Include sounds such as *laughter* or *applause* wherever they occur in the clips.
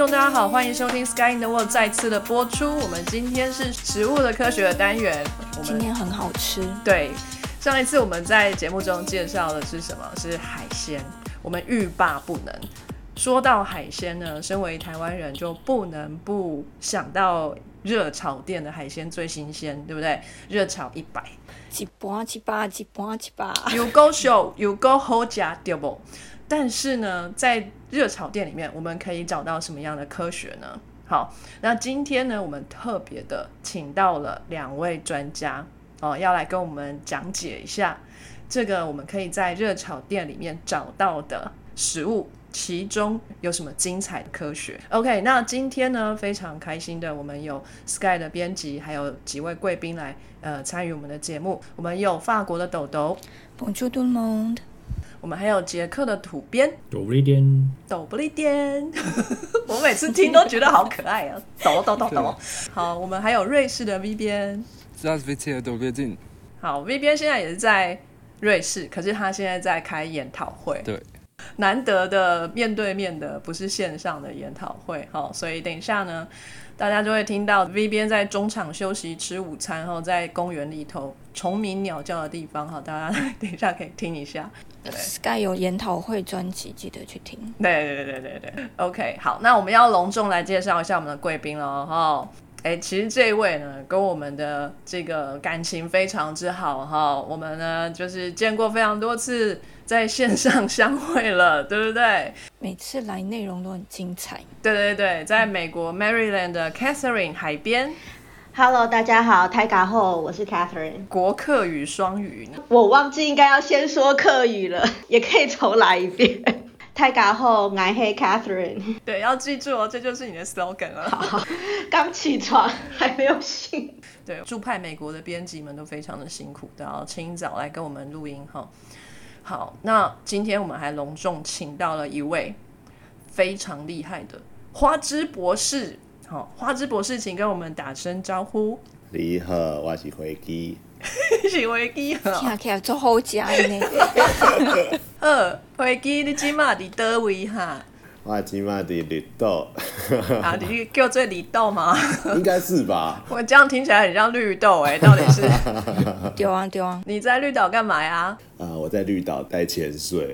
大家好，欢迎收听《Sky in the World》再次的播出。我们今天是食物的科学的单元。我们今天很好吃，对上一次我们在节目中介绍的是什么？是海鲜。我们欲罢不能。说到海鲜呢，身为台湾人就不能不想到热炒店的海鲜最新鲜，对不对？热炒一百，一般一百，一般一百。有够秀，有够好加对不？但是呢，在热炒店里面，我们可以找到什么样的科学呢？好，那今天呢，我们特别的请到了两位专家哦，要来跟我们讲解一下这个我们可以在热炒店里面找到的食物，其中有什么精彩的科学？OK，那今天呢，非常开心的，我们有 Sky 的编辑，还有几位贵宾来呃参与我们的节目。我们有法国的豆豆，我们还有杰克的土边。抖不利颠。抖不利颠。*laughs* 我每次听都觉得好可爱啊。抖抖抖抖。好我们还有瑞士的 v 边。这是 vt 的抖歌镜好 v 边现在也是在瑞士可是他现在在开研讨会。对。难得的面对面的不是线上的研讨会好所以等一下呢大家就会听到 v 边在中场休息吃午餐后在公园里头虫鸣鸟叫的地方好大家 *laughs* 等一下可以听一下。对 Sky 有研讨会专辑，记得去听。对对对对对对，OK，好，那我们要隆重来介绍一下我们的贵宾了哈。哎，其实这一位呢，跟我们的这个感情非常之好哈。我们呢，就是见过非常多次，在线上相会了，对不对？每次来内容都很精彩。对对对，在美国 Maryland 的 Catherine 海边 Hello，大家好，台嘎后，我是 Catherine。国客语双语，我忘记应该要先说客语了，*laughs* 也可以重来一遍。*laughs* 台嘎后，爱黑 Catherine。对，要记住哦，这就是你的 slogan 了。好，刚起床还没有醒。对，驻派美国的编辑们都非常的辛苦，都要清早来跟我们录音哈。好，那今天我们还隆重请到了一位非常厉害的花枝博士。好，花枝博士，请跟我们打声招呼。你好，我是飞机。*laughs* 是飞机听，起来做好食的呢。*laughs* 呃，飞机你今嘛伫倒位哈？我今嘛伫绿豆，*laughs* 啊，你叫做绿豆吗？*laughs* 应该是吧？*laughs* 我这样听起来很像绿豆哎、到底是丢啊丢啊，你在绿岛干嘛呀？啊，我在绿岛待潜水，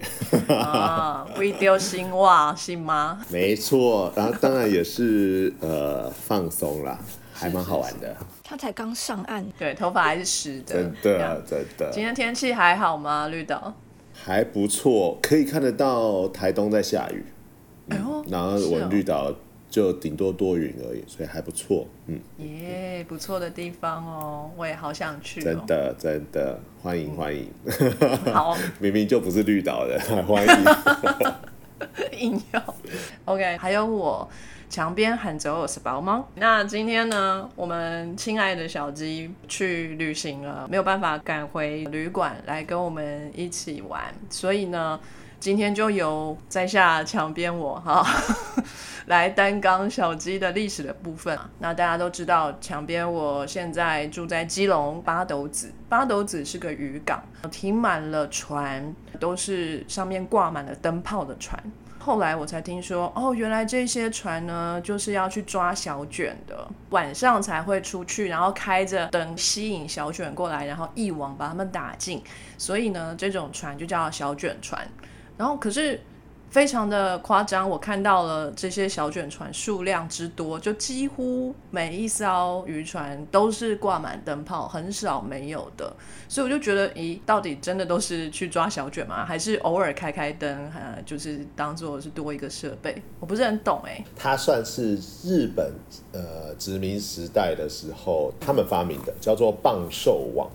啊，不丢新袜是吗？没错。然后当然也是呃放松啦，还蛮好玩的，他才刚上岸，对，头发还是湿的。真的真的今天天气还好吗？绿岛？还不错，可以看得到台东在下雨，哎呦，然后我们绿岛就顶多多云而已，所以还不错。嗯，耶不错的地方哦，我也好想去哦。真的真的欢迎欢迎，*laughs* 好，*laughs* 明明就不是绿岛的，还 *laughs* 欢迎。硬要。OK，还有我墙边喊着我是宝猫。那今天呢，我们亲爱的小鸡去旅行了，没有办法赶回旅馆来跟我们一起玩，所以呢，今天就由在下墙边我哈。*laughs* 来担纲小鸡的历史的部分。那大家都知道，墙边我现在住在基隆八斗子，八斗子是个渔港，停满了船，都是上面挂满了灯泡的船。后来我才听说，哦，原来这些船呢，就是要去抓小卷的，晚上才会出去，然后开着灯吸引小卷过来，然后一网把它们打尽。所以呢，这种船就叫小卷船。然后可是非常的夸张，我看到了这些小卷船数量之多，就几乎每一艘渔船都是挂满灯泡，很少没有的。所以我就觉得，咦，到底真的都是去抓小卷吗？还是偶尔开开灯，呃，就是当做是多一个设备？我不是很懂哎、它算是日本呃殖民时代的时候他们发明的，叫做棒寿网。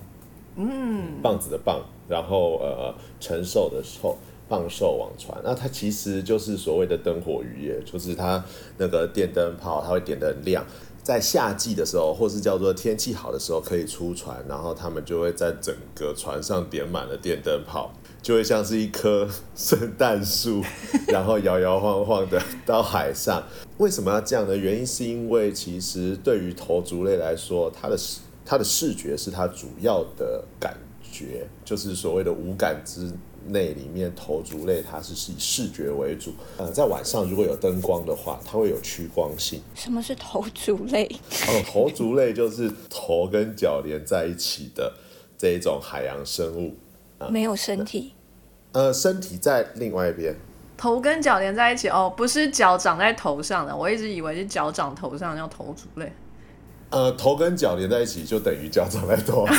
嗯，棒子的棒，然后呃承受的受，棒寿网船。那它其实就是所谓的灯火渔业，就是它那个电灯泡，它会点得很亮。在夏季的时候，或是叫做天气好的时候，可以出船，然后他们就会在整个船上点满了电灯泡，就会像是一棵圣诞树，然后摇摇晃晃的到海上。为什么要这样呢？原因是因为其实对于头足类来说，它的视它的视觉是它主要的感觉，就是所谓的五感之内里面头足类它是以视觉为主，呃，在晚上如果有灯光的话，它会有趋光性。什么是头足类？哦，头足类就是头跟脚连在一起的这一种海洋生物，没有身体，呃，身体在另外一边。头跟脚连在一起哦，不是脚长在头上的，我一直以为是脚长头上叫头足类。呃，头跟脚连在一起就等于脚长在头上，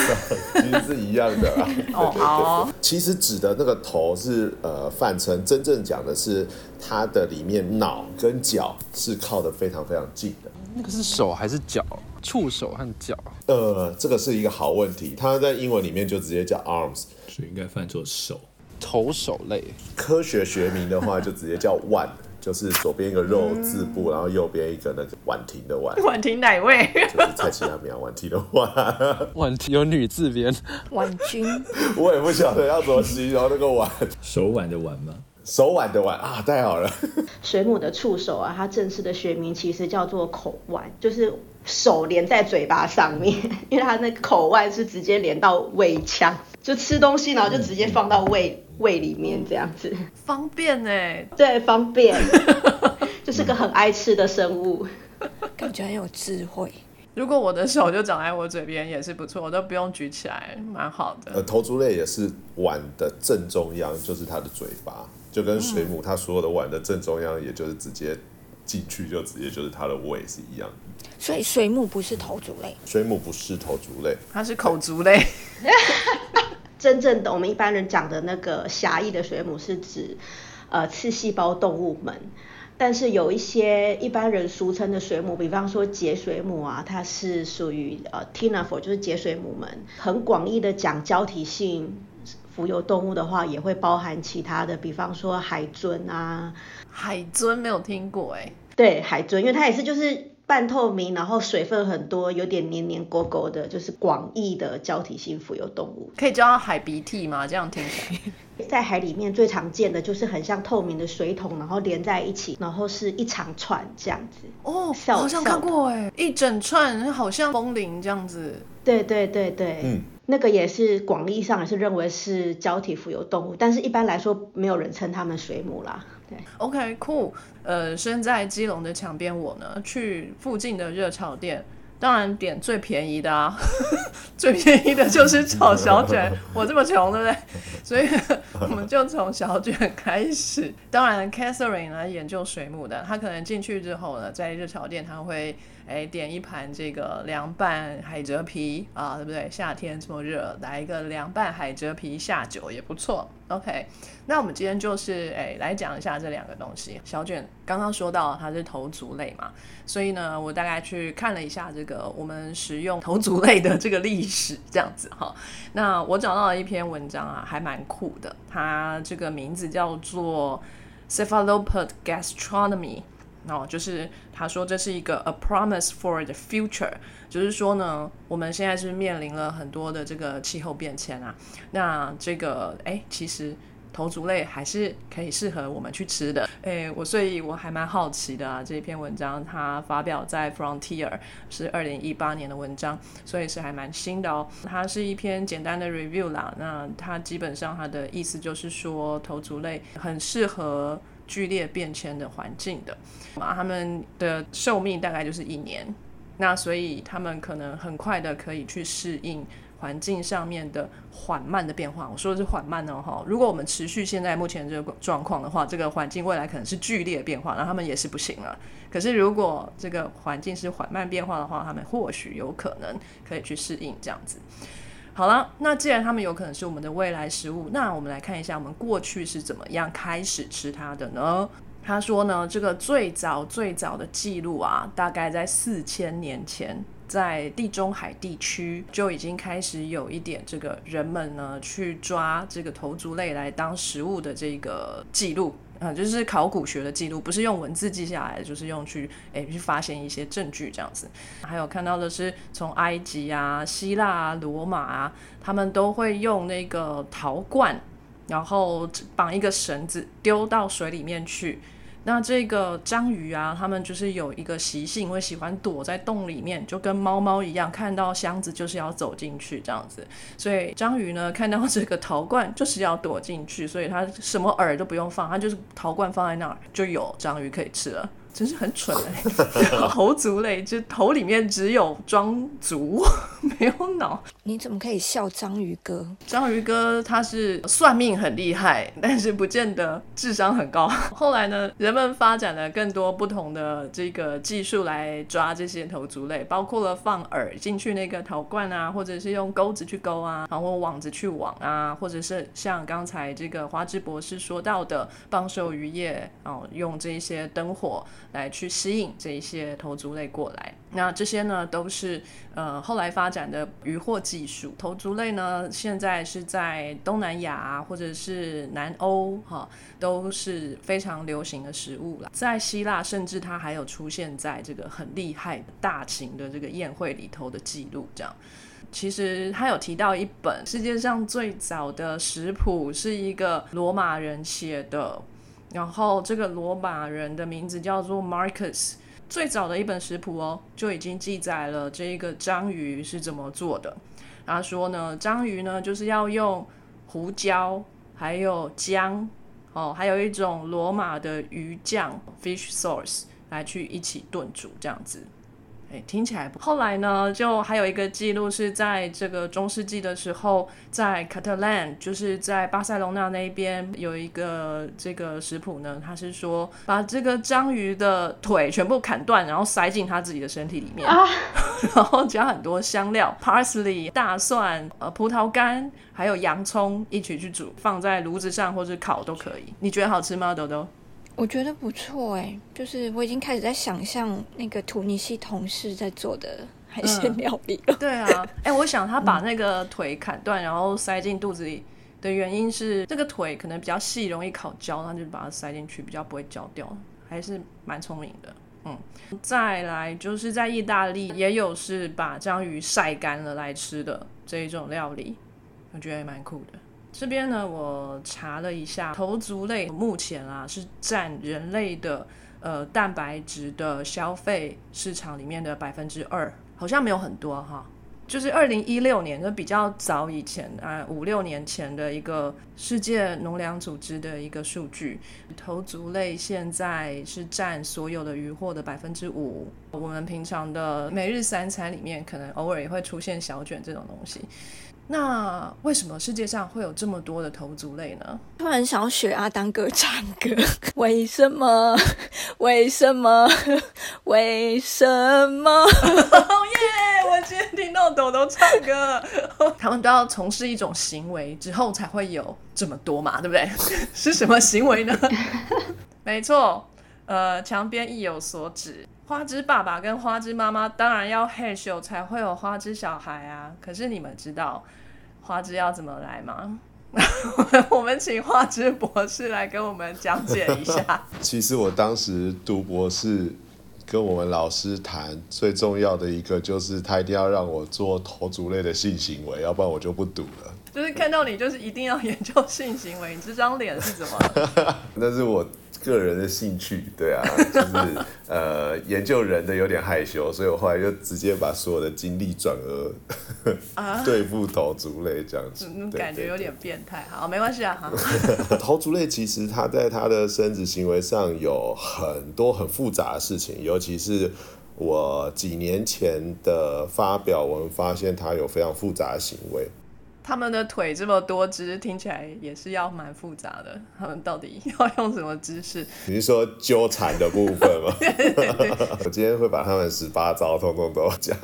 其实是一样的啦。*laughs* 哦，好，其实指的那个头是呃泛称，真正讲的是它的里面脑跟脚是靠得非常非常近的。那个是手还是脚？触手和脚？呃，这个是一个好问题，它在英文里面就直接叫 arms，所以应该翻作手。头手类。科学学名的话就直接叫腕，就是左边一个肉字部，然后右边一个那个婉婷的婉，婉婷哪位？就是蔡奇亚米亚婉婷的婉。*laughs* 婉婷有女字边，婉君，*laughs* 我也不晓得要怎么形容那个碗，手腕的腕吗？手腕的腕啊，太好了。水母的触手啊，它正式的学名其实叫做口腕，就是手连在嘴巴上面，因为它那个口腕是直接连到胃腔，就吃东西然后就直接放到胃胃里面这样子，方便哎，对，方便，*laughs* 就是个很爱吃的生物。感觉很有智慧。如果我的手就长在我嘴边也是不错，我都不用举起来，蛮好的。呃，头足类也是碗的正中央，就是它的嘴巴，就跟水母它所有的碗的正中央，也就是直接进去就直接就是它的胃是一样的。所以水母不是头足类，水母不是头足类，它是口足类，真正的我们一般人讲的那个狭义的水母是指呃刺细胞动物们，但是有一些一般人俗称的水母，比方说节水母啊，它是属于呃 Tinaphor，就是节水母们。很广义的讲胶体性浮游动物的话，也会包含其他的，比方说海尊啊，海尊没有听过哎，对海尊，因为它也是就是半透明，然后水分很多，有点黏黏勾勾的，就是广义的胶体性浮游动物。可以叫它海鼻涕吗？这样听起来，在海里面最常见的就是很像透明的水桶，然后连在一起，然后是一长串这样子。哦，笑好像看过哎，一整串，好像风铃这样子。对对对对，嗯，那个也是广义上也是认为是胶体浮游动物，但是一般来说没有人称它们水母啦。对，OK，酷。呃，身在基隆的墙边，我呢去附近的热炒店，当然点最便宜的啊，*laughs* 最便宜的就是炒小卷。*laughs* 我这么穷，对不对？所以 *laughs* 我们就从小卷开始。当然，Catherine 呢研究水母的，她可能进去之后呢，在热炒店她会哎点一盘这个凉拌海蜇皮啊，对不对？夏天这么热，来一个凉拌海蜇皮下酒也不错。OK，那我们今天就是哎来讲一下这两个东西。小卷刚刚说到它是头足类嘛，所以呢，我大概去看了一下这个我们食用头足类的这个历史，这样子哈。那我找到了一篇文章啊，还蛮酷的，它这个名字叫做 Cephalopod Gastronomy。哦，就是他说这是一个 a promise for the future，就是说呢，我们现在是面临了很多的这个气候变迁啊，那这个哎，其实头足类还是可以适合我们去吃的。哎，我所以我还蛮好奇的啊，这篇文章它发表在 Frontier 是二零一八年的文章，所以是还蛮新的哦。它是一篇简单的 review 啦，那它基本上它的意思就是说头足类很适合。剧烈变迁的环境的，啊，他们的寿命大概就是一年，那所以他们可能很快的可以去适应环境上面的缓慢的变化。我说的是缓慢哦，哈，如果我们持续现在目前这个状况的话，这个环境未来可能是剧烈变化，那他们也是不行了。可是如果这个环境是缓慢变化的话，他们或许有可能可以去适应这样子。好了，那既然它们有可能是我们的未来食物，那我们来看一下我们过去是怎么样开始吃它的呢？他说呢，这个最早最早的记录啊，大概在四千年前，在地中海地区就已经开始有一点这个人们呢去抓这个头足类来当食物的这个记录。啊，就是考古学的记录，不是用文字记下来，就是用去诶、去发现一些证据这样子。还有看到的是从埃及啊、希腊啊、罗马啊，他们都会用那个陶罐，然后绑一个绳子丢到水里面去，那这个章鱼啊，它们就是有一个习性，会喜欢躲在洞里面，就跟猫猫一样，看到箱子就是要走进去这样子。所以章鱼呢，看到这个陶罐就是要躲进去，所以它什么饵都不用放，它就是陶罐放在那儿就有章鱼可以吃了。真是很蠢哎、头足类就头里面只有装足，*laughs* 没有脑。你怎么可以笑章鱼哥？章鱼哥他是算命很厉害，但是不见得智商很高。*laughs* 后来呢，人们发展了更多不同的这个技术来抓这些头足类，包括了放饵进去那个陶罐啊，或者是用钩子去钩啊，然后网子去网啊，或者是像刚才这个花枝博士说到的棒寿渔业哦，用这些灯火来去吸引这一些头足类过来。那这些呢，都是呃后来发展的渔获技术。头足类呢，现在是在东南亚，或者是南欧哈、都是非常流行的食物了。在希腊，甚至它还有出现在这个很厉害的大型的这个宴会里头的记录，这样。其实他有提到一本世界上最早的食谱，是一个罗马人写的，然后这个罗马人的名字叫做 Marcus。最早的一本食谱哦，就已经记载了这个章鱼是怎么做的。他说呢，章鱼呢就是要用胡椒，还有姜，哦，还有一种罗马的鱼酱 （fish sauce） 来去一起炖煮，这样子。哎，听起来不。后来呢，就还有一个记录是在这个中世纪的时候，在 Catalan，就是在巴塞隆纳那边有一个这个食谱呢，他是说把这个章鱼的腿全部砍断，然后塞进他自己的身体里面，啊，*laughs* 然后加很多香料，parsley、大蒜、呃葡萄干，还有洋葱一起去煮，放在炉子上或者烤都可以。你觉得好吃吗，豆豆？我觉得不错哎，就是我已经开始在想象那个突尼西同事在做的海鲜料理了。对啊，*laughs* 哎、我想他把那个腿砍断，然后塞进肚子里的原因是，这个腿可能比较细，容易烤焦，他就把它塞进去，比较不会焦掉，还是蛮聪明的。嗯，再来就是在意大利也有是把章鱼晒干了来吃的这一种料理，我觉得也蛮酷的。这边呢，我查了一下，头足类目前啊是占人类的呃蛋白质的消费市场里面的百分之二，好像没有很多哈。就是二零一六年，就比较早以前啊，五六年前的一个世界农粮组织的一个数据，头足类现在是占所有的鱼货的百分之五。我们平常的每日三餐里面，可能偶尔也会出现小卷这种东西。那为什么世界上会有这么多的头足类呢？突然想要学阿当哥唱歌，*laughs* 为什么？为什么？为什么？*laughs* 哦耶！我今天听到豆豆唱歌，*laughs* 他们都要从事一种行为之后才会有这么多嘛，对不对？是什么行为呢？没错，呃，墙边意有所指。花枝爸爸跟花枝妈妈当然要害羞才会有花枝小孩啊。可是你们知道花枝要怎么来吗？*laughs* 我们请花枝博士来跟我们讲解一下。*laughs* 其实我当时读博士，跟我们老师谈，最重要的一个就是他一定要让我做头足类的性行为，要不然我就不读了。就是看到你，就是一定要研究性行为，你这张脸是怎么了？*laughs* 那是我个人的兴趣，对啊，*laughs* 就是呃研究人的有点害羞，所以我后来就直接把所有的精力转而 *laughs* 对付头足类这样子嗯，，感觉有。点变态。好，没关系啊，哈。对头足类其实它在它的生殖行为上有很多很复杂的事情，尤其是我几年前的发表文发现它有非常复杂的行为。他们的腿这么多只，听起来也是要蛮复杂的。他们到底要用什么姿势？你是说纠缠的部分吗？我今天会把他们十八招通通都讲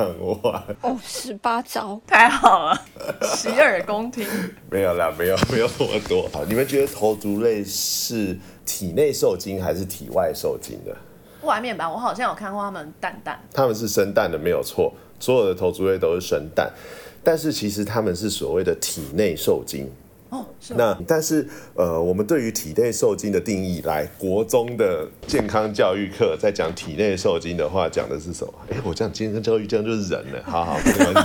完。哦，十八招，太好了，洗耳恭听。没有啦，没有没有那么多。好，你们觉得头足类是体内受精还是体外受精的？外面吧，我好像有看过他们蛋蛋。他们是生蛋的，没有错，所有的头足类都是生蛋，但是其实他们是所谓的体内受精。哦，那但是呃，我们对于体内受精的定义，来国中的健康教育课在讲体内受精的话，讲的是什么？哎，我讲健康教育这样就是人了，好好没关系。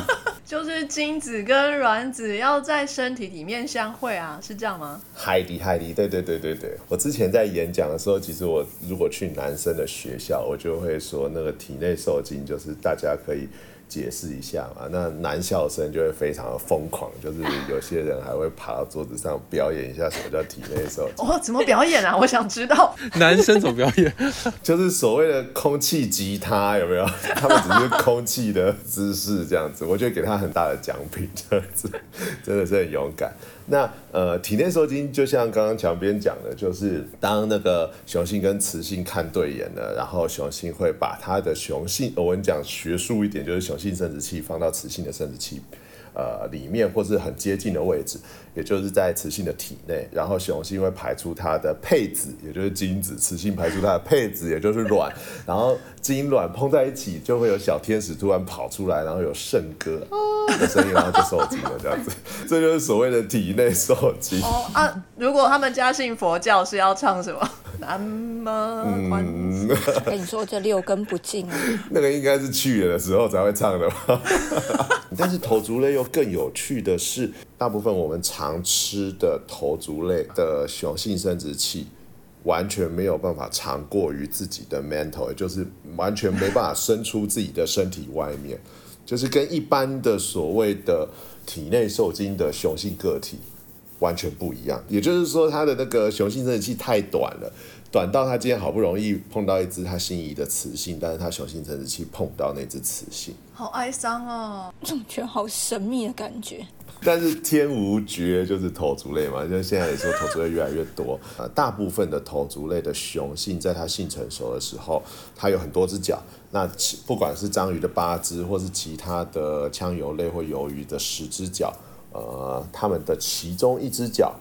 就是精子跟卵子要在身体里面相会啊，是这样吗？海迪海迪，对对对对对。我之前在演讲的时候，其实我如果去男生的学校，我就会说那个体内受精就是大家可以。解释一下嘛，那男校生就会非常的疯狂，就是有些人还会爬到桌子上表演一下什么叫体内受精。哦，怎么表演啊？我想知道。*laughs* 男生怎么表演？*laughs* 就是所谓的空气吉他，有没有？*laughs* 他们只是空气的姿势这样子，我就给他很大的奖品，这样子 *laughs* 真的是很勇敢。那呃，体内受精就像刚刚墙边讲的，就是当那个雄性跟雌性看对眼了，然后雄性会把它的雄性，我们讲学术一点，就是雄性生殖器放到雌性的生殖器。呃，里面或是很接近的位置，也就是在雌性的体内，然后雄性会排出它的配子，也就是精子，雌性排出它的配子，也就是卵，然后精卵碰在一起，就会有小天使突然跑出来，然后有圣歌的声音，然后就受精了，这样子，这就是所谓的体内受精。哦啊，如果他们家信佛教是要唱什么？南无观世跟你说这六根不净啊，*laughs* 那个应该是去了的时候才会唱的吧。*laughs* 但是头足类又更有趣的是，大部分我们常吃的头足类的雄性生殖器，完全没有办法长过于自己的 mental，也就是完全没办法伸出自己的身体外面，*laughs* 就是跟一般的所谓的体内受精的雄性个体完全不一样。也就是说，它的那个雄性生殖器太短了。短到他今天好不容易碰到一只他心仪的雌性，但是他雄性生殖器碰到那只雌性，好哀伤哦，总觉得好神秘的感觉。但是天无绝，就是头足类嘛，就现在也说头足类越来越多。呃，大部分的头足类的雄性，在它性成熟的时候，它有很多只脚。那其不管是章鱼的八只，或是其他的枪游类或鱿鱼的十只脚，呃，它们的其中一只脚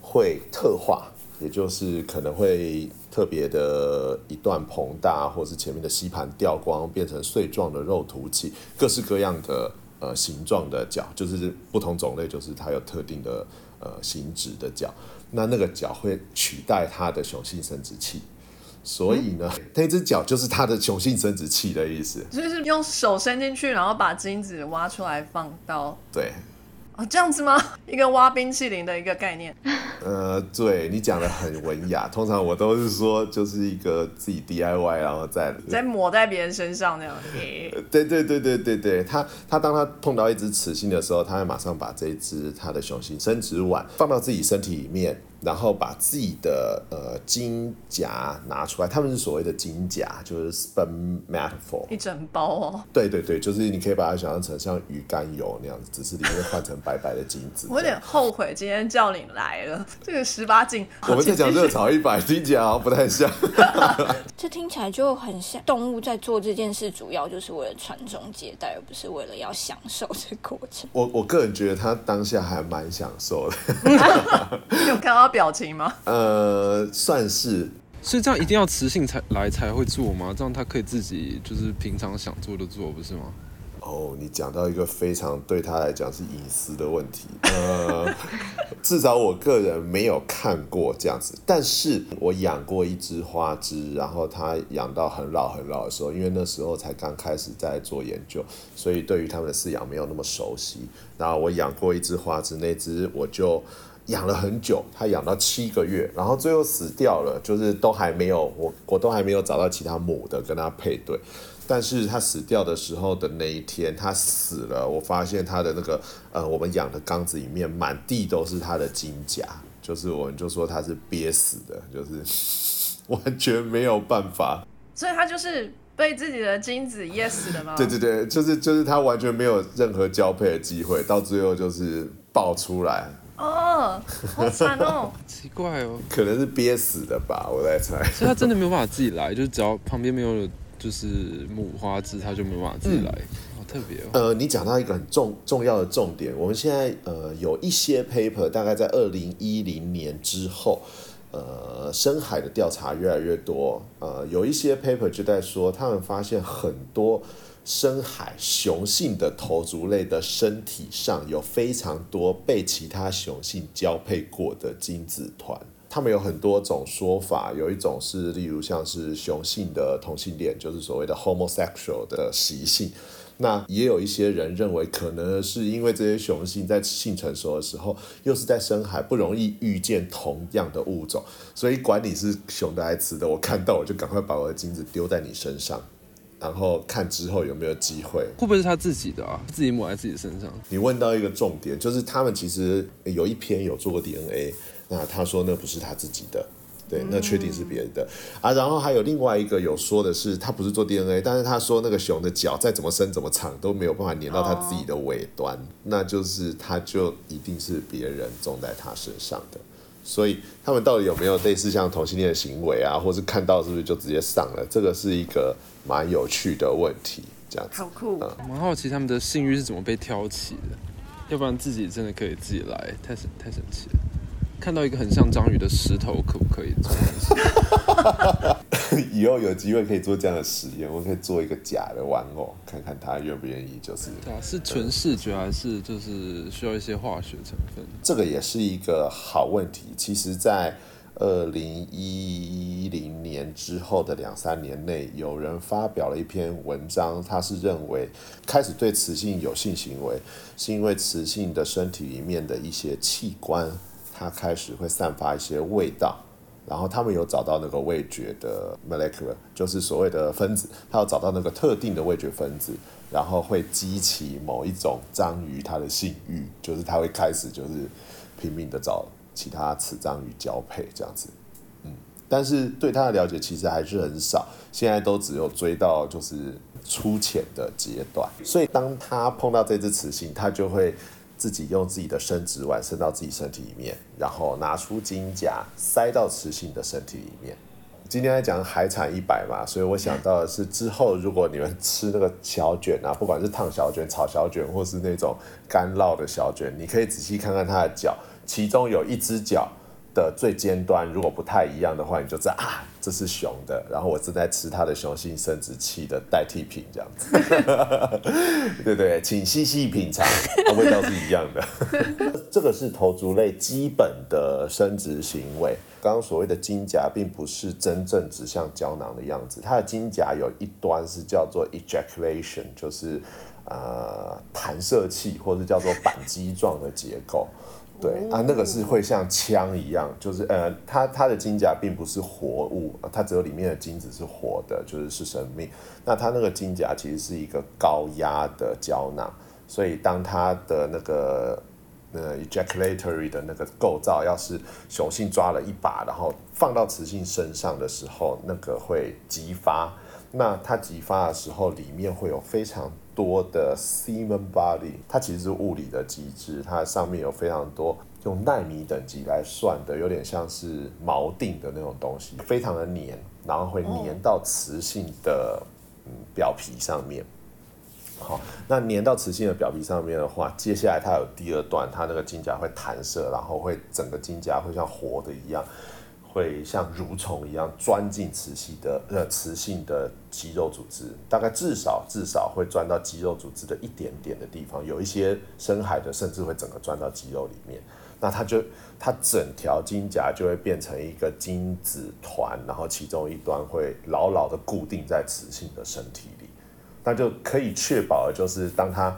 会特化。也就是可能会特别的一段膨大，或是前面的吸盘掉光，变成碎状的肉突起，各式各样的呃形状的脚，就是不同种类，就是它有特定的呃形质的脚。那那个脚会取代它的雄性生殖器，所以呢，那只脚就是它的雄性生殖器的意思。就是用手伸进去，然后把精子挖出来放到对。哦，这样子吗？*laughs* 一个挖冰淇淋的一个概念。*laughs* 呃，对你讲的很文雅。通常我都是说，就是一个自己 DIY，然后再再抹在别人身上那样。对对对对对对，他他当他碰到一只雌性的时候，他会马上把这只他的雄性生殖碗放到自己身体里面。然后把自己的呃金夹拿出来，他们是所谓的金夹，就是 sperm metaphor，一整包哦。对对对，就是你可以把它想象成像鱼肝油那样子，只是里面换成白白的金子。*laughs* 我有点后悔今天叫你来了，这个十八禁。*laughs* 我们在讲热炒一百，听起来好像不太像。*laughs* 这听起来就很像动物在做这件事，主要就是为了传宗接代，而不是为了要享受这个过程。我我个人觉得他当下还蛮享受的。有看到。表情吗？呃，算是。所以这样一定要雌性才来才会做吗？这样他可以自己就是平常想做的做，不是吗？哦，你讲到一个非常对他来讲是隐私的问题。呃，至少我个人没有看过这样子，但是我养过一只花枝，然后它养到很老很老的时候，因为那时候才刚开始在做研究，所以对于他们的饲养没有那么熟悉。然后我养过一只花枝，那只我就。养了很久，它养到七个月，然后最后死掉了，就是都还没有我我都还没有找到其他母的跟它配对，但是它死掉的时候的那一天，它死了，我发现它的那个呃我们养的缸子里面满地都是它的金甲，就是我们就说它是憋死的，就是 *laughs* 完全没有办法，所以它就是被自己的精子噎死的吗？对对对，就是就是它完全没有任何交配的机会，到最后就是爆出来。哦，好惨哦，*laughs* 奇怪哦，可能是憋死的吧，我在猜。所以他真的没有办法自己来，就是只要旁边没有就是母花枝，他就没有办法自己来，好特别哦。呃，你讲到一个很重重要的重点，我们现在呃有一些 paper，大概在二零一零年之后，呃，深海的调查越来越多，呃，有一些 paper 就在说，他们发现很多。深海雄性的头足类的身体上有非常多被其他雄性交配过的精子团。他们有很多种说法，有一种是例如像是雄性的同性恋，就是所谓的 homosexual 的习性。那也有一些人认为，可能是因为这些雄性在性成熟的时候，又是在深海，不容易遇见同样的物种，所以管你是雄的还是雌的，我看到我就赶快把我的精子丢在你身上，然后看之后有没有机会。会不会是他自己的啊？自己抹在自己身上？你问到一个重点，就是他们其实有一篇有做过 DNA，那他说那不是他自己的。对，那确定是别人的啊。然后还有另外一个有说的是，他不是做 DNA，但是他说那个熊的脚再怎么伸怎么长都没有办法粘到他自己的尾端，那就是他就一定是别人种在他身上的。所以他们到底有没有类似像同性恋的行为啊，或是看到是不是就直接上了？这个是一个蛮有趣的问题，这样子。好酷！蛮好奇他们的性欲是怎么被挑起的，要不然自己真的可以自己来，太神太神奇了。看到一个很像章鱼的石头，可不可以做？*laughs* *laughs* 以后有机会可以做这样的实验，我可以做一个假的玩偶，看看他愿不愿意。就是对啊，是纯视觉还是就是需要一些化学成分？这个也是一个好问题。其实，在二零一零年之后的两三年内，有人发表了一篇文章，他是认为开始对雌性有性行为，是因为雌性的身体里面的一些器官。它开始会散发一些味道，然后他们有找到那个味觉的 molecular，就是所谓的分子，他有找到那个特定的味觉分子，然后会激起某一种章鱼它的性欲，就是它会开始就是拼命的找其他雌章鱼交配这样子，嗯，但是对它的了解其实还是很少，现在都只有追到就是粗浅的阶段，所以当他碰到这只雌性，他就会。自己用自己的生殖卵伸到自己身体里面，然后拿出金甲塞到雌性的身体里面。今天来讲海产一百嘛，所以我想到的是之后如果你们吃那个小卷啊，不管是烫小卷、炒小卷，或是那种干烙的小卷，你可以仔细看看它的脚，其中有一只脚。的最尖端如果不太一样的话，你就知道啊，这是雄的。然后我正在吃它的雄性生殖器的代替品，这样子，*laughs* 对对，请细细品尝，味道是一样的。*laughs* 这个是头足类基本的生殖行为。刚刚所谓的金甲，并不是真正指向胶囊的样子，它的金甲有一端是叫做 ejaculation，就是呃弹射器，或者叫做扳机状的结构。对啊，那个是会像枪一样，就是呃，它它的金甲并不是活物，它只有里面的精子是活的，就是是生命。那它那个金甲其实是一个高压的胶囊，所以当它的那个呃 ejaculatory 的那个构造，要是雄性抓了一把，然后放到雌性身上的时候，那个会激发。那它激发的时候，里面会有非常。多的 semen body，它其实是物理的机制，它上面有非常多用纳米等级来算的，有点像是锚定的那种东西，非常的黏，然后会粘到雌性的嗯表皮上面。好，那粘到雌性的表皮上面的话，接下来它有第二段，它那个金甲会弹射，然后会整个金甲会像活的一样。会像蠕虫一样钻进雌性的呃雌性的肌肉组织，大概至少至少会钻到肌肉组织的一点点的地方，有一些深海的甚至会整个钻到肌肉里面。那它就它整条金甲就会变成一个精子团，然后其中一端会牢牢的固定在雌性的身体里，那就可以确保的就是当它。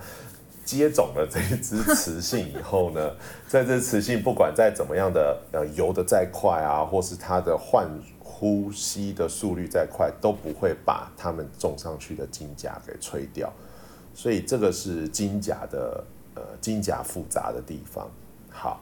接种了这一只雌性以后呢，*laughs* 在这雌性不管再怎么样的呃游得再快啊，或是它的换呼吸的速率再快，都不会把它们种上去的金甲给吹掉。所以这个是金甲的呃金甲复杂的地方。好。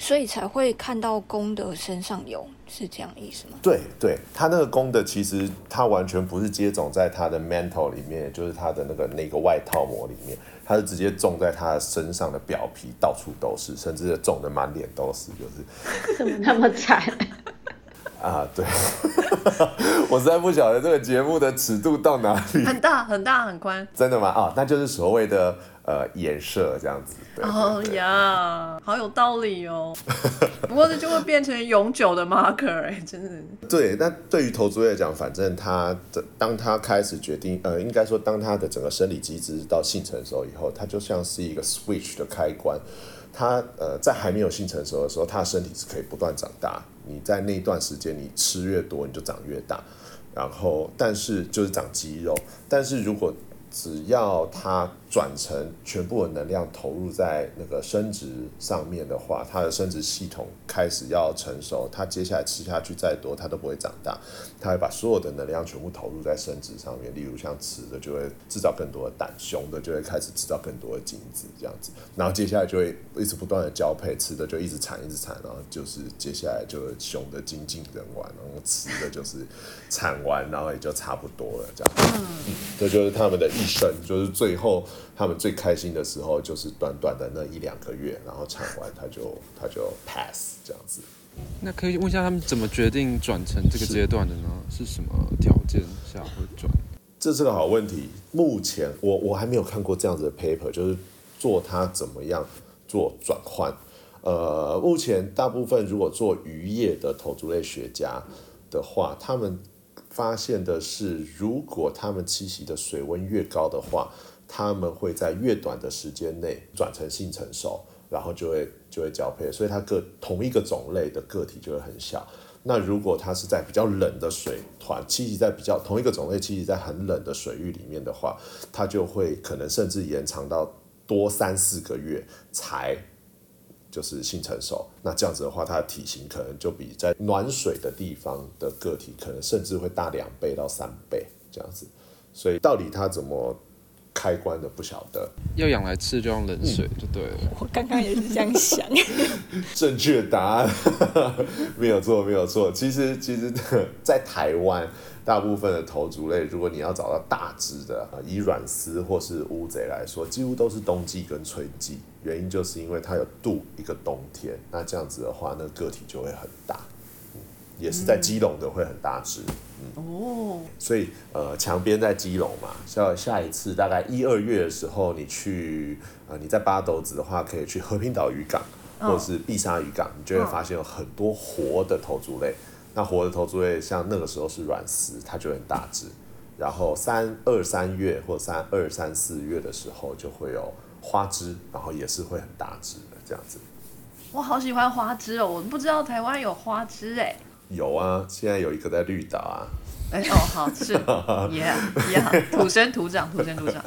所以才会看到公的身上有，是这样意思吗？对对，它那个公的其实它完全不是接种在它的 mantle 里面，就是它的那个那个外套膜里面，它是直接种在它的身上的表皮，到处都是，甚至种的满脸都是，就是怎么那么惨？啊，对，*laughs* 我实在不晓得这个节目的尺度到哪里，很大很大很宽，真的吗？啊，那就是所谓的呃颜色这样子。哦呀，好有道理哦。不过这就会变成永久的 marker 哎，真的。对，那对于投资来讲，反正他的当他开始决定，呃，应该说当他的整个生理机制到性成熟以后，它就像是一个 switch 的开关。它呃在还没有性成熟的时候，它的身体是可以不断长大。你在那一段时间，你吃越多，你就长越大。然后，但是就是长肌肉。但是如果只要它转成全部的能量投入在那个生殖上面的话，它的生殖系统开始要成熟，它接下来吃下去再多，它都不会长大，它会把所有的能量全部投入在生殖上面。例如像雌的就会制造更多的蛋，雄的就会开始制造更多的精子，这样子，然后接下来就会一直不断的交配，雌的就一直产一直产，然后就是接下来就雄的精尽人亡，然后雌的就是产完，然后也就差不多了，这样，嗯，这就是他们的一生，就是最后。他们最开心的时候就是短短的那一两个月，然后产完他就他就 pass 这样子。那可以问一下他们怎么决定转成这个阶段的呢？是什么条件下会转？这是个好问题。目前我我还没有看过这样子的 paper，就是做它怎么样做转换。呃，目前大部分如果做渔业的头足类学家的话，他们发现的是，如果他们栖息的水温越高的话。他们会在越短的时间内转成性成熟，然后就会就会交配，所以它个同一个种类的个体就会很小。那如果它是在比较冷的水团栖息在比较同一个种类栖息在很冷的水域里面的话，它就会可能甚至延长到多三四个月才就是性成熟。那这样子的话，它的体型可能就比在暖水的地方的个体可能甚至会大两倍到三倍这样子。所以到底它怎么？开关的不晓得，要养来吃就用冷水就对了。我刚刚也是这样想。*laughs* 正确答案没有错，没有错。其实，其实，*laughs* 在台湾，大部分的头足类，如果你要找到大只的，以软丝或是乌贼来说，几乎都是冬季跟春季。原因就是因为它有度一个冬天，那这样子的话，那个体就会很大。也是在基隆的会很大只，嗯哦，所以呃墙边在基隆嘛，下下一次大概一二月的时候，你去呃你在八斗子的话，可以去和平岛渔港或者是碧沙渔港，你就会发现有很多活的头足类。那活的头足类像那个时候是软丝，它就很大只。然后三二三月或三二三四月的时候就会有花枝，然后也是会很大只的这样子。我好喜欢花枝哦，我不知道台湾有花枝哎。有啊，现在有一个在绿岛啊。哎哦，好是，*laughs* Yeah，Yeah，土生土长，土生土长。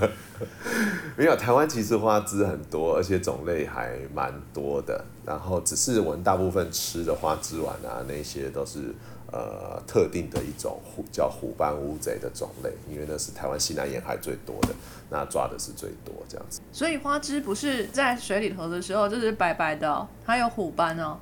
*laughs* 没有，台湾其实花枝很多，而且种类还蛮多的。然后只是我们大部分吃的花枝丸啊，那些都是呃特定的一种虎叫虎斑乌贼的种类，因为那是台湾西南沿海最多的，那抓的是最多这样子。所以花枝不是在水里头的时候就是白白的，它有虎斑哦。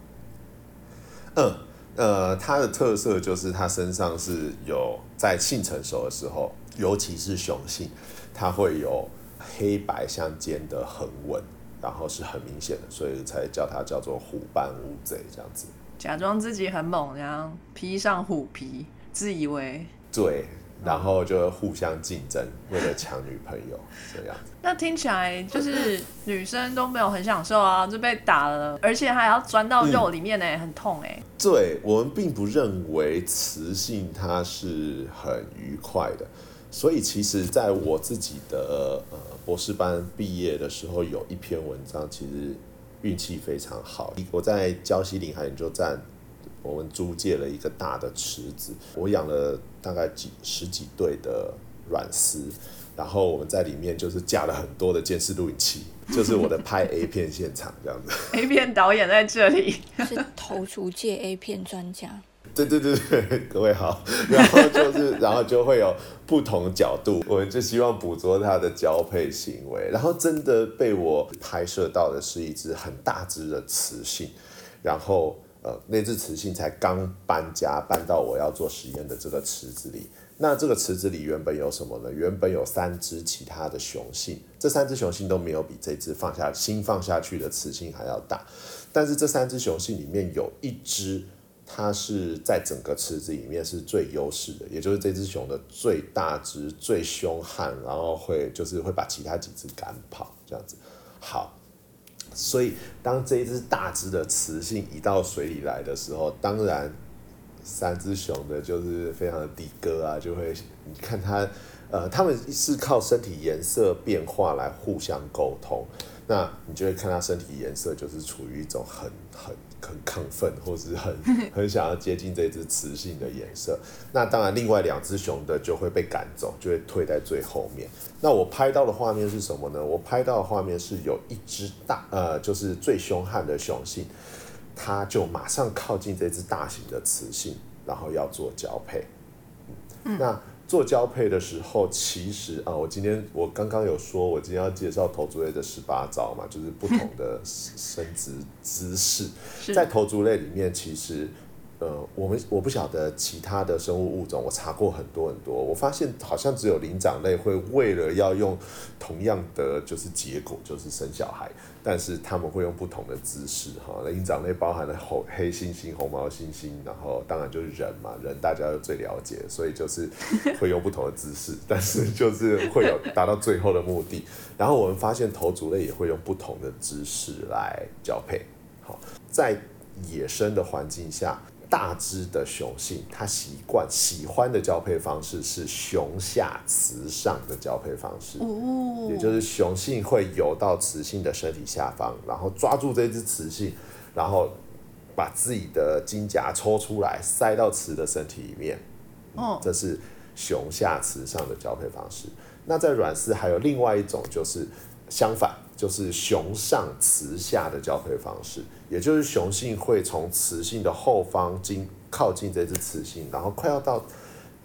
嗯。呃，它的特色就是它身上是有在性成熟的时候，尤其是雄性，它会有黑白相间的横纹，然后是很明显的，所以才叫它叫做虎斑乌贼这样子。假装自己很猛，然后披上虎皮，自以为对。然后就互相竞争，为了抢女朋友这样子。那听起来就是女生都没有很享受啊，就被打了，而且还要钻到肉里面呢，很痛哎。对我们并不认为雌性它是很愉快的，所以其实在我自己的呃博士班毕业的时候，有一篇文章，其实运气非常好，我在礁溪林海研究站。我们租借了一个大的池子，我养了大概几十几对的软丝，然后我们在里面就是架了很多的监视录影器，就是我的拍 A 片现场这样子。*laughs* A 片导演在这里，*laughs* 是投出界 A 片专家。对对对对，各位好。然后就是，然后就会有不同角度，我们就希望捕捉它的交配行为。然后真的被我拍摄到的是一只很大只的雌性，然后。呃，那只雌性才刚搬家，搬到我要做实验的这个池子里。那这个池子里原本有什么呢？原本有三只其他的雄性，这三只雄性都没有比这只放下新放下去的雌性还要大。但是这三只雄性里面有一只，它是在整个池子里面是最优势的，也就是这只熊的最大只、最凶悍，然后会就是会把其他几只赶跑这样子。好。所以，当这一只大只的雌性移到水里来的时候，当然，三只熊的，就是非常的的哥啊，就会你看它，呃，它们是靠身体颜色变化来互相沟通。那你就会看它身体颜色，就是处于一种很很很亢奋，或是很 *laughs* 很想要接近这只雌性的颜色。那当然，另外两只熊的就会被赶走，就会退在最后面。那我拍到的画面是什么呢？我拍到的画面是有一只大呃，就是最凶悍的雄性，它就马上靠近这只大型的雌性，然后要做交配。那做交配的时候，其实啊，我今天我刚刚有说，我今天要介绍头足类的十八招嘛，就是不同的生殖姿势。在头足类里面，其实呃，我们我不晓得其他的生物物种，我查过很多很多，我发现好像只有灵长类会为了要用同样的就是结果，就是生小孩。但是他们会用不同的姿势，哈，那灵长类包含了红黑猩猩、红毛猩猩，然后当然就是人嘛，人大家都最了解，所以就是会用不同的姿势，*laughs* 但是就是会有达到最后的目的。然后我们发现头足类也会用不同的姿势来交配，好，在野生的环境下。大只的雄性，它习惯喜欢的交配方式是雄下雌上的交配方式，也就是雄性会游到雌性的身体下方，然后抓住这只雌性，然后把自己的金甲抽出来塞到雌的身体里面。哦，这是雄下雌上的交配方式。那在软丝还有另外一种，就是相反。就是雄上雌下的交配方式，也就是雄性会从雌性的后方经靠近这只雌性，然后快要到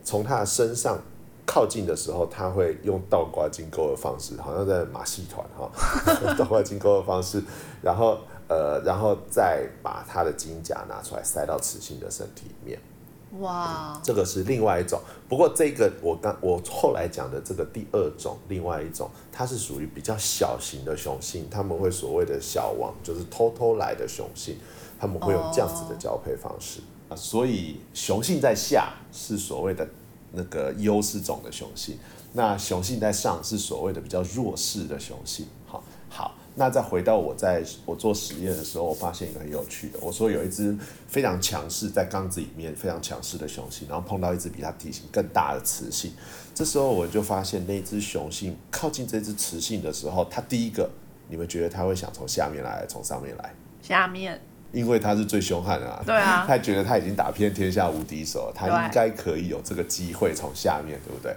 从它的身上靠近的时候，它会用倒挂金钩的方式，好像在马戏团哈，*laughs* 倒挂金钩的方式，然后呃，然后再把它的金甲拿出来塞到雌性的身体里面。哇，这个是另外一种。不过这个我刚我后来讲的这个第二种，另外一种，它是属于比较小型的雄性，他们会所谓的小王，就是偷偷来的雄性，他们会用这样子的交配方式啊。所以雄性在下是所谓的那个优势种的雄性，那雄性在上是所谓的比较弱势的雄性。那再回到我在我做实验的时候，我发现一个很有趣的。我说有一只非常强势在缸子里面非常强势的雄性，然后碰到一只比它体型更大的雌性，这时候我就发现那只雄性靠近这只雌性的时候，它第一个，你们觉得它会想从下面来，从上面来？下面，因为它是最凶悍的啊。对啊。他觉得他已经打遍天下无敌手，他应该可以有这个机会从下面对不对？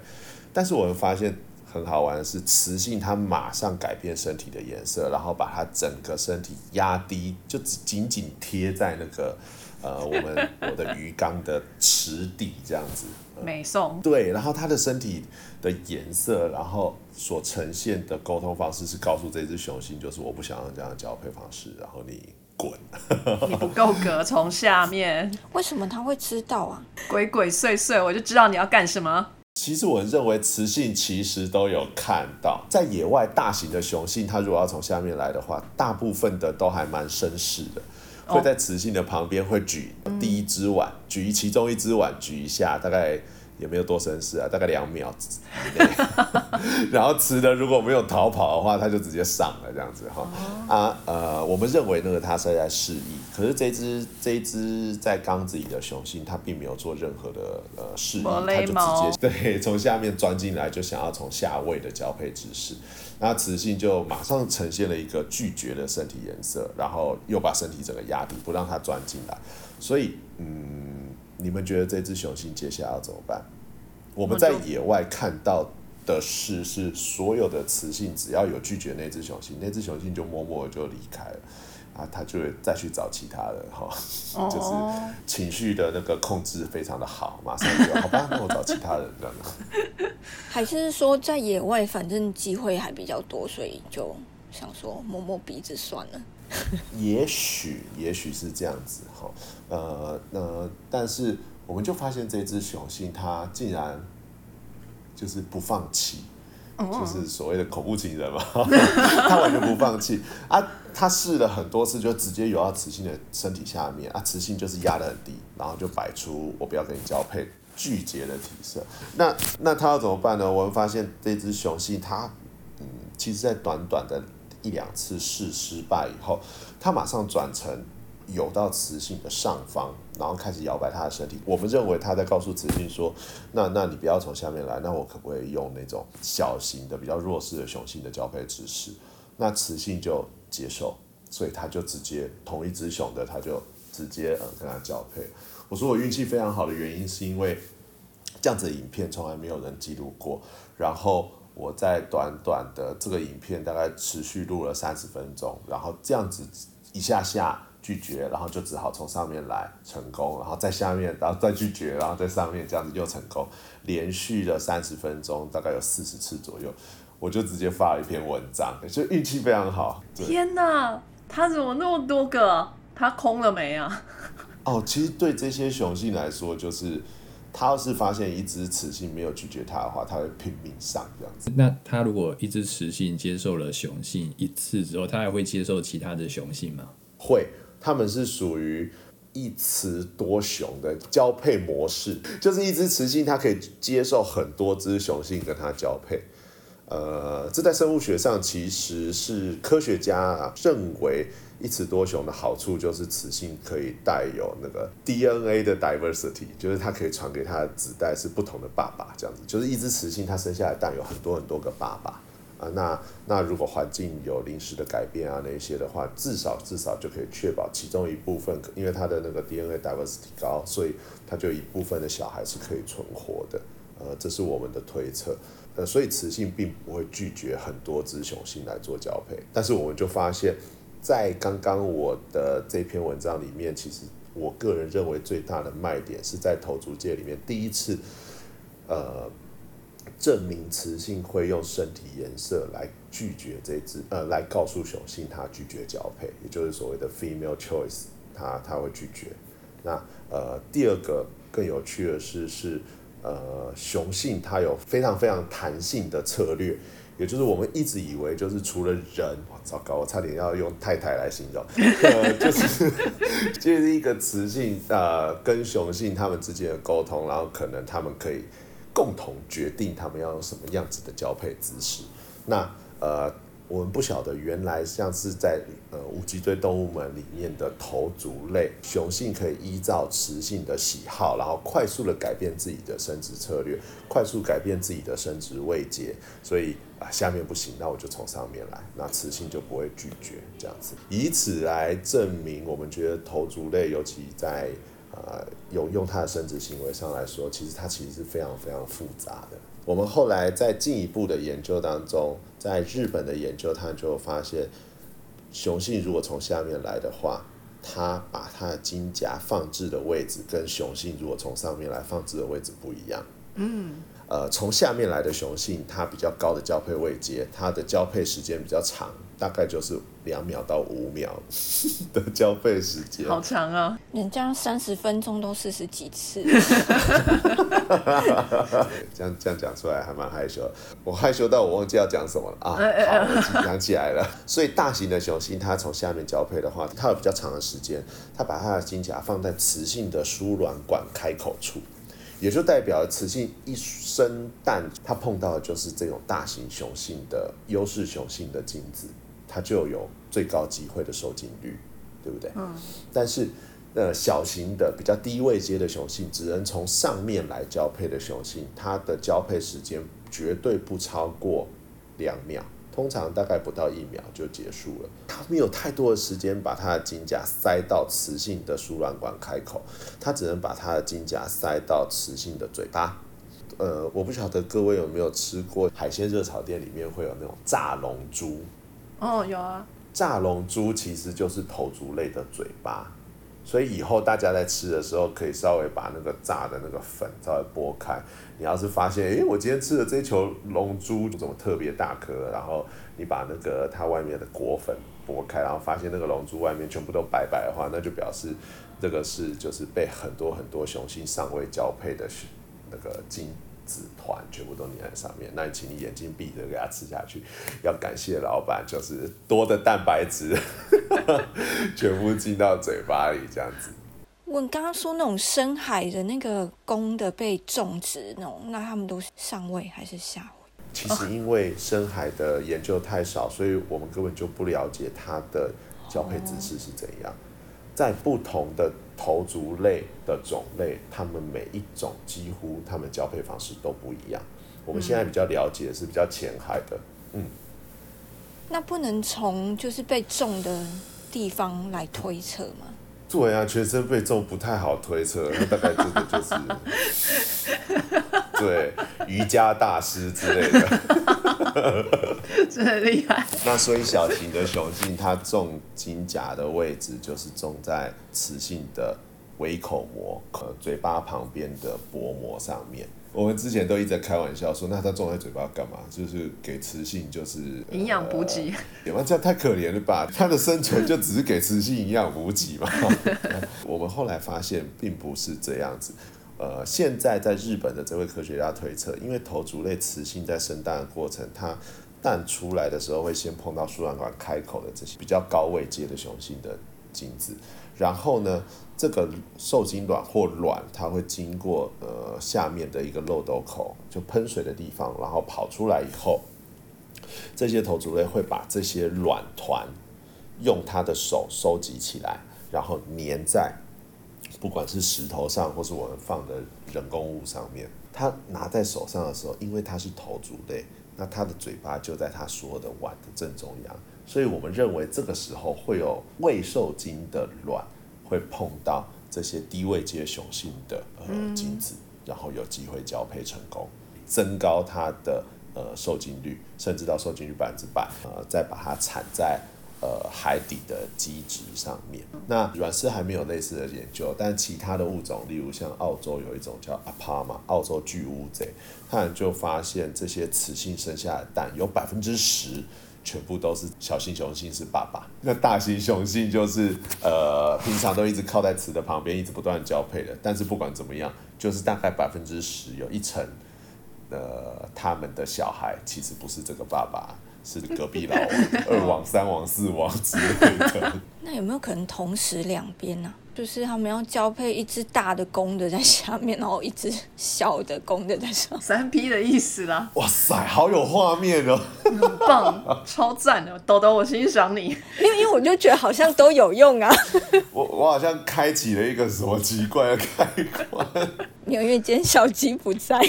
但是我们发现。很好玩的是，雌性它马上改变身体的颜色，然后把它整个身体压低，就紧紧贴在那个 *laughs* 呃我们我的鱼缸的池底这样子。美送。对，然后它的身体的颜色，然后所呈现的沟通方式是告诉这只雄性，就是我不想要这样的交配方式，然后你滚。*laughs* 你不够格从下面。为什么他会知道啊？鬼鬼祟祟，我就知道你要干什么。其实我认为雌性其实都有看到，在野外大型的雄性，它如果要从下面来的话，大部分的都还蛮绅士的，会在雌性的旁边会举第一只碗，举其中一只碗举一下，大概。也没有多绅士啊，大概两秒之内。*laughs* 然后雌的如果没有逃跑的话，它就直接上了这样子哈。啊呃，我们认为那个它是在示意，可是这只这一只在缸子里的雄性，它并没有做任何的呃示意，它就直接 *laughs* 对从下面钻进来，就想要从下位的交配姿势。那雌性就马上呈现了一个拒绝的身体颜色，然后又把身体整个压低，不让它钻进来。所以嗯。你们觉得这只雄性接下来要怎么办？我们在野外看到的是，是所有的雌性只要有拒绝那只雄性，那只雄性就默默就离开了，啊，它就会再去找其他人哈，*laughs* 就是情绪的那个控制非常的好，马上就好吧，那我找其他人这样。*laughs* 还是说在野外反正机会还比较多，所以就想说摸摸鼻子算了。*laughs* 也许，也许是这样子哈，呃，那但是我们就发现这只雄性它竟然就是不放弃，就是所谓的恐怖情人嘛，*laughs* 他完全不放弃啊，他试了很多次，就直接游到雌性的身体下面啊，雌性就是压得很低，然后就摆出我不要跟你交配拒绝的体色。那那他要怎么办呢？我们发现这只雄性它，嗯，其实在短短的。一两次试失败以后，它马上转成游到雌性的上方，然后开始摇摆它的身体。我们认为它在告诉雌性说：“那那你不要从下面来，那我可不可以用那种小型的、比较弱势的雄性的交配姿势？”那雌性就接受，所以它就直接同一只雄的，它就直接呃跟它交配。我说我运气非常好的原因是因为这样子的影片从来没有人记录过，然后。我在短短的这个影片大概持续录了三十分钟，然后这样子一下下拒绝，然后就只好从上面来成功，然后在下面，然后再拒绝，然后在上面这样子又成功，连续了三十分钟，大概有四十次左右，我就直接发了一篇文章，就运气非常好。天哪，他怎么那么多个？他空了没啊？*laughs* 哦，其实对这些雄性来说，就是。他要是发现一只雌性没有拒绝他的话，他会拼命上这样子。那他如果一只雌性接受了雄性一次之后，他还会接受其他的雄性吗？会，他们是属于一雌多雄的交配模式，就是一只雌性它可以接受很多只雄性跟它交配。呃，这在生物学上其实是科学家认为。一雌多雄的好处就是雌性可以带有那个 DNA 的 diversity，就是它可以传给它的子代是不同的爸爸，这样子，就是一只雌性它生下来蛋有很多很多个爸爸啊。那那如果环境有临时的改变啊那些的话，至少至少就可以确保其中一部分，因为它的那个 DNA diversity 高，所以它就一部分的小孩是可以存活的。呃，这是我们的推测。呃，所以雌性并不会拒绝很多只雄性来做交配，但是我们就发现。在刚刚我的这篇文章里面，其实我个人认为最大的卖点是在头足界里面第一次，呃，证明雌性会用身体颜色来拒绝这只，呃，来告诉雄性它拒绝交配，也就是所谓的 female choice，它它会拒绝。那呃，第二个更有趣的是，是呃，雄性它有非常非常弹性的策略。也就是我们一直以为，就是除了人，糟糕，我差点要用太太来形容，呃 *laughs* 就是就是一个雌性呃跟雄性他们之间的沟通，然后可能他们可以共同决定他们要用什么样子的交配姿势。那呃。我们不晓得，原来像是在呃无脊椎动物门里面的头足类，雄性可以依照雌性的喜好，然后快速的改变自己的生殖策略，快速改变自己的生殖位阶。所以啊，下面不行，那我就从上面来，那雌性就不会拒绝这样子，以此来证明，我们觉得头足类，尤其在呃有用它的生殖行为上来说，其实它其实是非常非常复杂的。我们后来在进一步的研究当中，在日本的研究，他就发现，雄性如果从下面来的话，它把它的金夹放置的位置跟雄性如果从上面来放置的位置不一样。嗯。呃，从下面来的雄性，它比较高的交配位阶，它的交配时间比较长，大概就是两秒到五秒 *laughs* 的交配时间。好长啊！人家三十分钟都四十几次。*laughs* 这样这样讲出来还蛮害羞，我害羞到我忘记要讲什么了啊！好，我紧张起来了。所以大型的雄性，它从下面交配的话，它有比较长的时间，它把它的金甲放在雌性的输卵管开口处。也就代表雌性一生蛋，它碰到的就是这种大型雄性的优势雄性的精子，它就有最高机会的受精率，对不对？嗯。但是，呃，小型的比较低位阶的雄性，只能从上面来交配的雄性，它的交配时间绝对不超过两秒。通常大概不到一秒就结束了，它没有太多的时间把它的金甲塞到雌性的输卵管开口，它只能把它的金甲塞到雌性的嘴巴。呃，我不晓得各位有没有吃过海鲜热炒店里面会有那种炸龙珠？哦，有啊。炸龙珠其实就是头足类的嘴巴。所以以后大家在吃的时候，可以稍微把那个炸的那个粉稍微剥开。你要是发现，哎，我今天吃的这球龙珠怎么特别大颗？然后你把那个它外面的果粉剥开，然后发现那个龙珠外面全部都白白的话，那就表示这个是就是被很多很多雄性尚未交配的那个精。子团全部都粘在上面，那你请你眼睛闭着给它吃下去。要感谢老板，就是多的蛋白质 *laughs* 全部进到嘴巴里，这样子。我刚刚说那种深海的那个公的被种植那种，那他们都是上位还是下位？其实因为深海的研究太少，所以我们根本就不了解它的交配姿势是怎样。在不同的头足类的种类，它们每一种几乎它们交配方式都不一样。我们现在比较了解的是比较浅海的，嗯，那不能从就是被种的地方来推测吗？对啊，全身被种不太好推测，那大概这个就是，*laughs* 对瑜伽大师之类的。*laughs* 真的厉害。那所以小型的雄性，它种金甲的位置就是种在雌性的微口膜，呃，嘴巴旁边的薄膜上面。我们之前都一直在开玩笑说，那它种在嘴巴干嘛？就是给雌性就是营养补给，呃哇，这样太可怜了吧？它的生存就只是给雌性营养补给嘛？*laughs* 我们后来发现并不是这样子。呃，现在在日本的这位科学家推测，因为头足类雌性在生蛋的过程，它蛋出来的时候会先碰到输卵管开口的这些比较高位阶的雄性的精子，然后呢，这个受精卵或卵它会经过呃下面的一个漏斗口，就喷水的地方，然后跑出来以后，这些头足类会把这些卵团用它的手收集起来，然后粘在不管是石头上或是我们放的人工物上面。它拿在手上的时候，因为它是头足类，那它的嘴巴就在它所有的碗的正中央，所以我们认为这个时候会有未受精的卵会碰到这些低位阶雄性的呃精子，然后有机会交配成功，增高它的呃受精率，甚至到受精率百分之百，呃，再把它产在呃海底的基质上面。那软丝还没有类似的研究，但其他的物种，例如像澳洲有一种叫阿帕嘛，澳洲巨乌贼，他们就发现这些雌性生下的蛋有百分之十。全部都是小型雄性是爸爸，那大型雄性就是呃平常都一直靠在雌的旁边，一直不断交配的。但是不管怎么样，就是大概百分之十有一成，呃他们的小孩其实不是这个爸爸，是隔壁老王、二王、三王、四王之类的。*laughs* 那有没有可能同时两边呢、就是他们要交配一只大的公的在下面，然后一只小的公的在上面。三 P 的意思啦，哇塞，好有画面哦！很棒，*laughs* 超赞的，豆豆，我欣赏你。因为因为我就觉得好像都有用啊。*laughs* 我我好像开启了一个什么奇怪的开关。因为今天小鸡不在，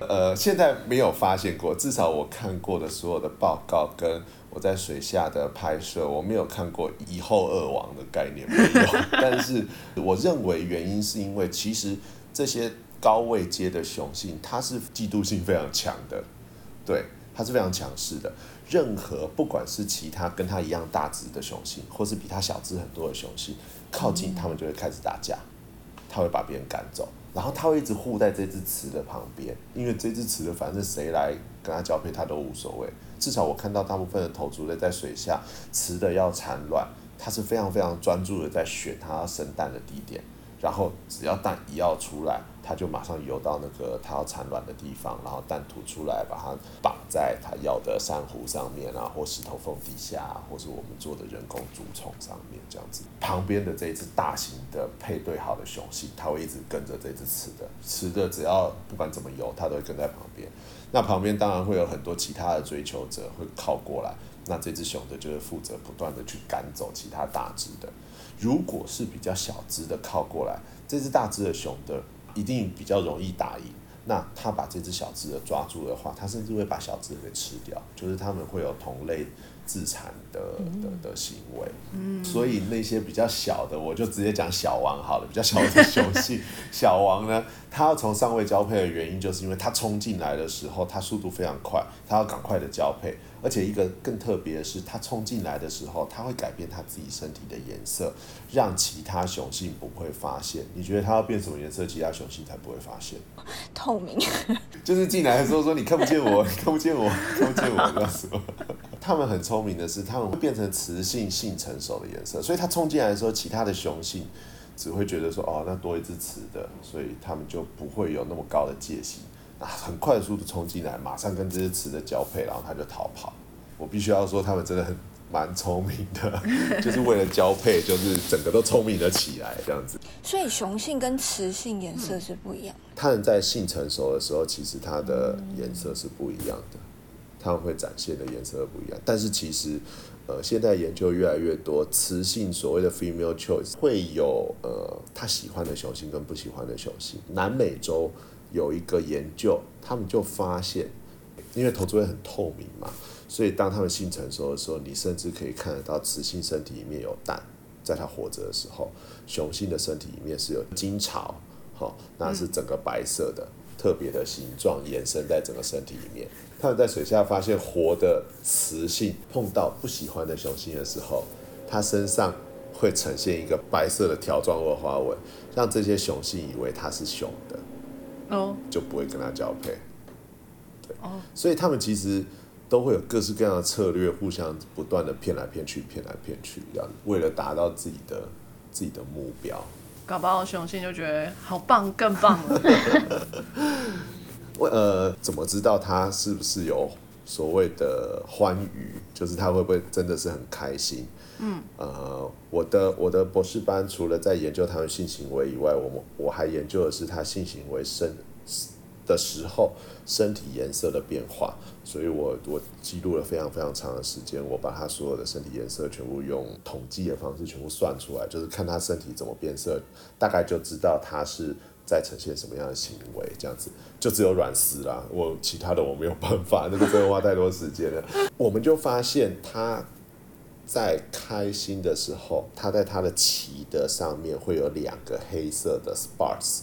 呃，现在没有发现过，至少我看过的所有的报告跟我在水下的拍摄，我没有看过以后二王的概念没有。*laughs* 但是我认为原因是因为其实这些高位阶的雄性，它是嫉妒性非常强的，对，它是非常强势的。任何不管是其他跟它一样大只的雄性，或是比它小只很多的雄性，靠近它们就会开始打架，它会把别人赶走。然后它会一直护在这只雌的旁边，因为这只雌的反正谁来跟它交配，它都无所谓。至少我看到大部分的头足类在水下，雌的要产卵，它是非常非常专注的在选它要生蛋的地点，然后只要蛋一要出来，它就马上游到那个它要产卵的地方，然后蛋吐出来，把它绑在它要的珊瑚上面啊，或石头缝底下，或是我们做的人工竹丛上面这样子。旁边的这一只大型的配对好的雄性，它会一直跟着这只雌的，雌的只要不管怎么游，它都会跟在旁边。那旁边当然会有很多其他的追求者会靠过来，那这只熊的就是负责不断的去赶走其他大只的。如果是比较小只的靠过来，这只大只的熊的一定比较容易打赢。那它把这只小只的抓住的话，它甚至会把小只的给吃掉，就是他们会有同类自残的的的行为。嗯，所以那些比较小的，我就直接讲小王好了。比较小的雄性，*laughs* 小王呢，他要从上位交配的原因，就是因为他冲进来的时候，他速度非常快，他要赶快的交配。而且一个更特别的是，他冲进来的时候，他会改变他自己身体的颜色，让其他雄性不会发现。你觉得他要变什么颜色，其他雄性才不会发现？*laughs* 透明。*laughs* 就是进来的时候说你看不见我，看不见我，看不见我，这样子。他们很聪明的是，他们会变成雌性性成熟的颜色，所以它冲进来的时候，其他的雄性只会觉得说，哦，那多一只雌的，所以他们就不会有那么高的戒心。啊，很快速的冲进来，马上跟这只雌的交配，然后它就逃跑。我必须要说，他们真的很蛮聪明的，*laughs* 就是为了交配，就是整个都聪明了起来，这样子。所以雄性跟雌性颜色是不一样。它们在性成熟的时候，其实它的颜色是不一样的，它们会展现的颜色不一样。但是其实，呃，现在研究越来越多，雌性所谓的 female choice 会有呃他喜欢的雄性跟不喜欢的雄性。南美洲有一个研究，他们就发现，因为头椎很透明嘛，所以当他们性成熟的时候，你甚至可以看得到雌性身体里面有蛋，在它活着的时候，雄性的身体里面是有精巢，好、那是整个白色的。特别的形状延伸在整个身体里面。他们在水下发现活的雌性碰到不喜欢的雄性的时候，它身上会呈现一个白色的条状或花纹，让这些雄性以为它是雄的，哦，就不会跟它交配。对，哦所以他们其实都会有各式各样的策略，互相不断的骗来骗去，骗来骗去，这样为了达到自己的自己的目标。搞不好雄性就觉得好棒，更棒了。*laughs* 我呃，怎么知道他是不是有所谓的欢愉？就是他会不会真的是很开心？嗯，呃，我的我的博士班除了在研究他们性行为以外，我们我还研究的是他性行为身的时候身体颜色的变化。所以我我记录了非常非常长的时间，我把他所有的身体颜色全部用统计的方式全部算出来，就是看他身体怎么变色，大概就知道他是在呈现什么样的行为，这样子就只有软丝啦，我其他的我没有办法，那个真的花太多时间了。*laughs* 我们就发现他在开心的时候，他在他的鳍的上面会有两个黑色的 spots。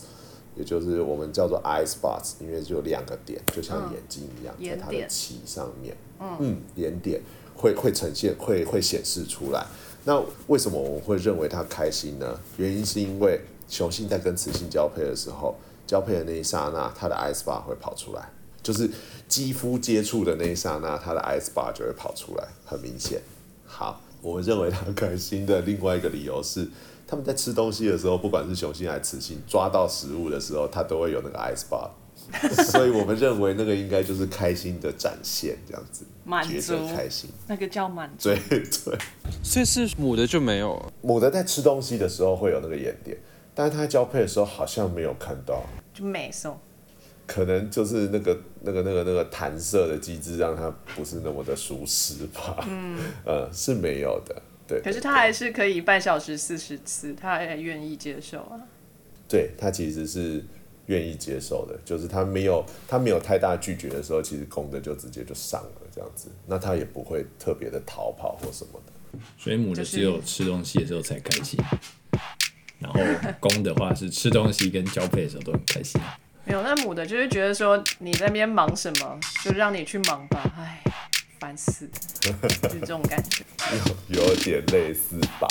也就是我们叫做 eye spots，因为就有两个点，就像眼睛一样，在他的眼点鳍上面，嗯，眼点会会呈现，会会显示出来。那为什么我们会认为他开心呢？原因是因为雄性在跟雌性交配的时候，交配的那一刹那，它的 eye spot 会跑出来，就是肌肤接触的那一刹那，它的 eye spot 就会跑出来，很明显。好，我们认为它开心的另外一个理由是，他们在吃东西的时候，不管是雄性还是雌性，抓到食物的时候，它都会有那个 eye spot，*laughs* 所以我们认为那个应该就是开心的展现，这样子，满足开心。那个叫满足。对对，所以是母的就没有，母的在吃东西的时候会有那个眼点，但是它在交配的时候好像没有看到，就美送。可能就是那个那个那个那个弹射的机制让它不是那么的舒适吧。嗯，*laughs* 呃，是没有的。对，可是他还是可以半小时四十次，他还愿意接受啊。对他其实是愿意接受的，就是他没有他没有太大拒绝的时候，其实公的就直接就上了这样子，那他也不会特别的逃跑或什么的。所以母的就是只有吃东西的时候才开心，然后公的话是吃东西跟交配的时候都很开心。没有，那母的就是觉得说你在那边忙什么，就让你去忙吧。唉，烦死了，就是这种感觉。有有点类似吧。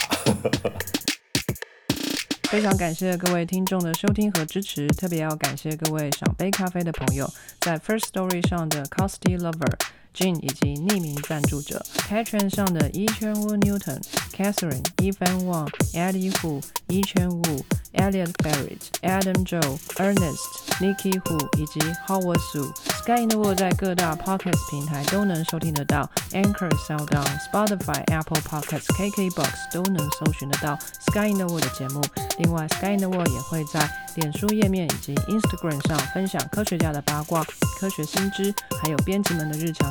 非常感谢各位听众的收听和支持，特别要感谢各位赏杯咖啡的朋友，在 First Story 上的 Costy Lover、Jean 以及匿名赞助者 Patreon 上的一圈 Wu Newton、Catherine、Evan Wang、Eddie Hu、一圈 Wu、Elliot Barrett、Adam Joe、Ernest、Nikki Hu 以及 Howard Su。Sky in the World 在各大 Podcast 平台都能收听得到，Anchor、SoundOn、Spotify、Apple Podcasts、KKBox 都能搜寻得到 Sky in the World 的节目。另外，Sky in the World 也会在脸书页面以及 Instagram 上分享科学家的八卦、科学新知，还有编辑们的日常